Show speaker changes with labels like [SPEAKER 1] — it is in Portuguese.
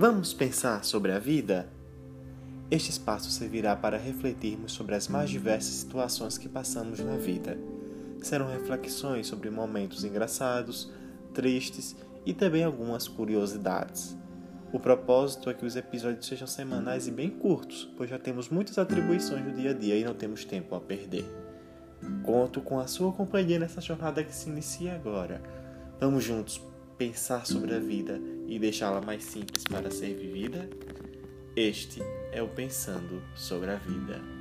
[SPEAKER 1] Vamos pensar sobre a vida? Este espaço servirá para refletirmos sobre as mais diversas situações que passamos na vida. Serão reflexões sobre momentos engraçados, tristes e também algumas curiosidades. O propósito é que os episódios sejam semanais e bem curtos, pois já temos muitas atribuições no dia a dia e não temos tempo a perder. Conto com a sua companhia nessa jornada que se inicia agora. Vamos juntos pensar sobre a vida e deixá-la mais simples para ser vivida? Este é o Pensando sobre a Vida.